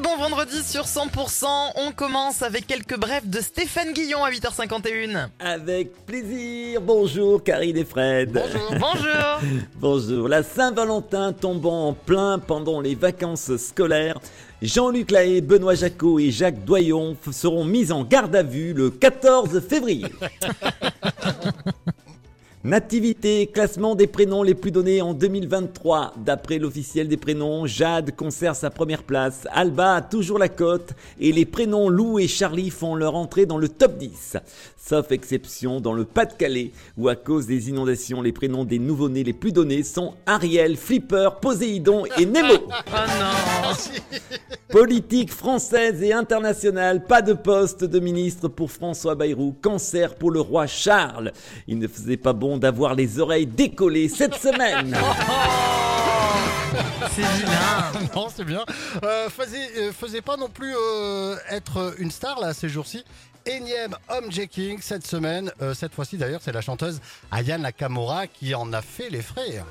Très bon vendredi sur 100%. On commence avec quelques brefs de Stéphane Guillon à 8h51. Avec plaisir. Bonjour Karine et Fred. Bonjour. Bonjour. Bonjour. La Saint-Valentin tombant en plein pendant les vacances scolaires. Jean-Luc Lahaye, Benoît Jacot et Jacques Doyon seront mis en garde à vue le 14 février. Nativité, classement des prénoms les plus donnés en 2023. D'après l'officiel des prénoms, Jade conserve sa première place, Alba a toujours la cote et les prénoms Lou et Charlie font leur entrée dans le top 10. Sauf exception dans le Pas-de-Calais où à cause des inondations, les prénoms des nouveau-nés les plus donnés sont Ariel, Flipper, Poséidon et Nemo. Oh non. Politique française et internationale, pas de poste de ministre pour François Bayrou, cancer pour le roi Charles. Il ne faisait pas bon d'avoir les oreilles décollées cette semaine. C'est vilain. non, c'est bien. Euh, faisait, euh, faisait pas non plus euh, être une star là ces jours-ci. Énième homme jacking cette semaine. Euh, cette fois-ci d'ailleurs, c'est la chanteuse Ayane Nakamura qui en a fait les frais.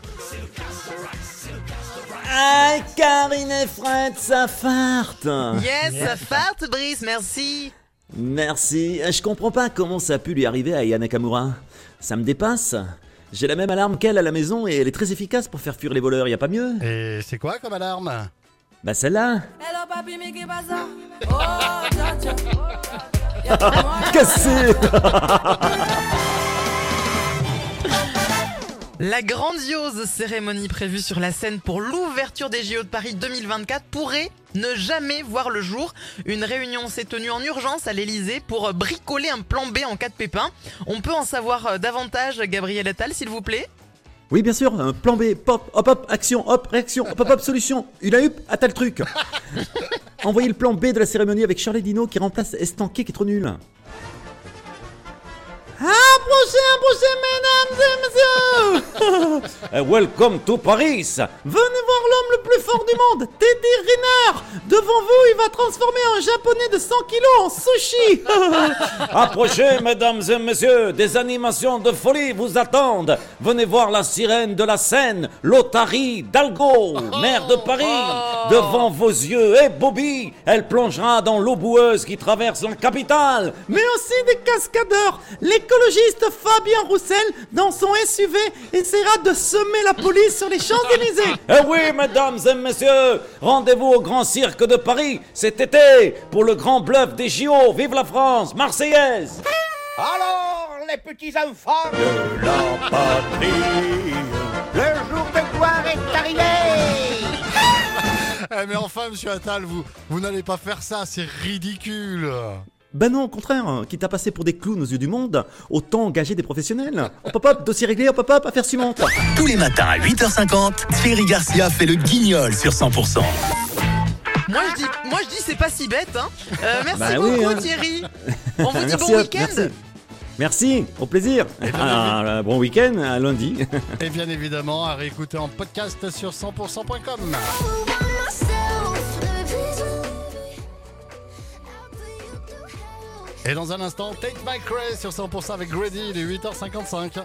Ah, Karine et Fred, ça farte. Yes, ça farte, Brice, merci. Merci. Je comprends pas comment ça a pu lui arriver à Yana Nakamura. Ça me dépasse. J'ai la même alarme qu'elle à la maison et elle est très efficace pour faire fuir les voleurs, y a pas mieux. Et c'est quoi comme alarme? Bah celle-là. Hello La grandiose cérémonie prévue sur la scène pour l'ouverture des JO de Paris 2024 pourrait ne jamais voir le jour. Une réunion s'est tenue en urgence à l'Elysée pour bricoler un plan B en cas de pépin. On peut en savoir euh, davantage, Gabriel Attal, s'il vous plaît? Oui, bien sûr, un plan B, pop, hop, hop, action, hop, réaction, hop, hop, hop, solution. Une hup, à tel truc. Envoyez le plan B de la cérémonie avec Charlie Dino qui remplace Estanquet qui est trop nul. Approchez, approchez, Eh, Welcome to Paris. Venez voir l'homme le plus fort du monde, Teddy Riner Devant vous, va transformer un japonais de 100 kilos en sushi Approchez, mesdames et messieurs, des animations de folie vous attendent. Venez voir la sirène de la Seine, l'Otari d'Algo, maire de Paris. Devant vos yeux, et Bobby, elle plongera dans l'eau boueuse qui traverse la capitale. Mais aussi des cascadeurs. L'écologiste Fabien Roussel, dans son SUV, essaiera de semer la police sur les Champs-Élysées. Eh oui, mesdames et messieurs, rendez-vous au Grand Cirque de Paris cet été pour le grand bluff des JO. Vive la France, Marseillaise Alors, les petits enfants de la patrie, le jour de gloire est arrivé Eh, Mais enfin, monsieur Attal, vous, vous n'allez pas faire ça, c'est ridicule. Ben non, au contraire, hein, quitte à passer pour des clowns aux yeux du monde, autant engager des professionnels. Hop hop hop, dossier réglé, hop hop hop, affaire suivante. Tous les matins à 8h50, Thierry Garcia fait le guignol sur 100%. Moi je dis, moi je dis c'est pas si bête. Hein. Euh, merci Bah oui, beaucoup hein. Thierry. On vous dit Merci bon week-end. merci. Merci, au plaisir. Ah, euh, bon week-end, à lundi. Et bien évidemment, à réécouter en podcast sur 100%.com. Et dans un instant, Take My Craze sur 100% avec Grady, il est 8h55.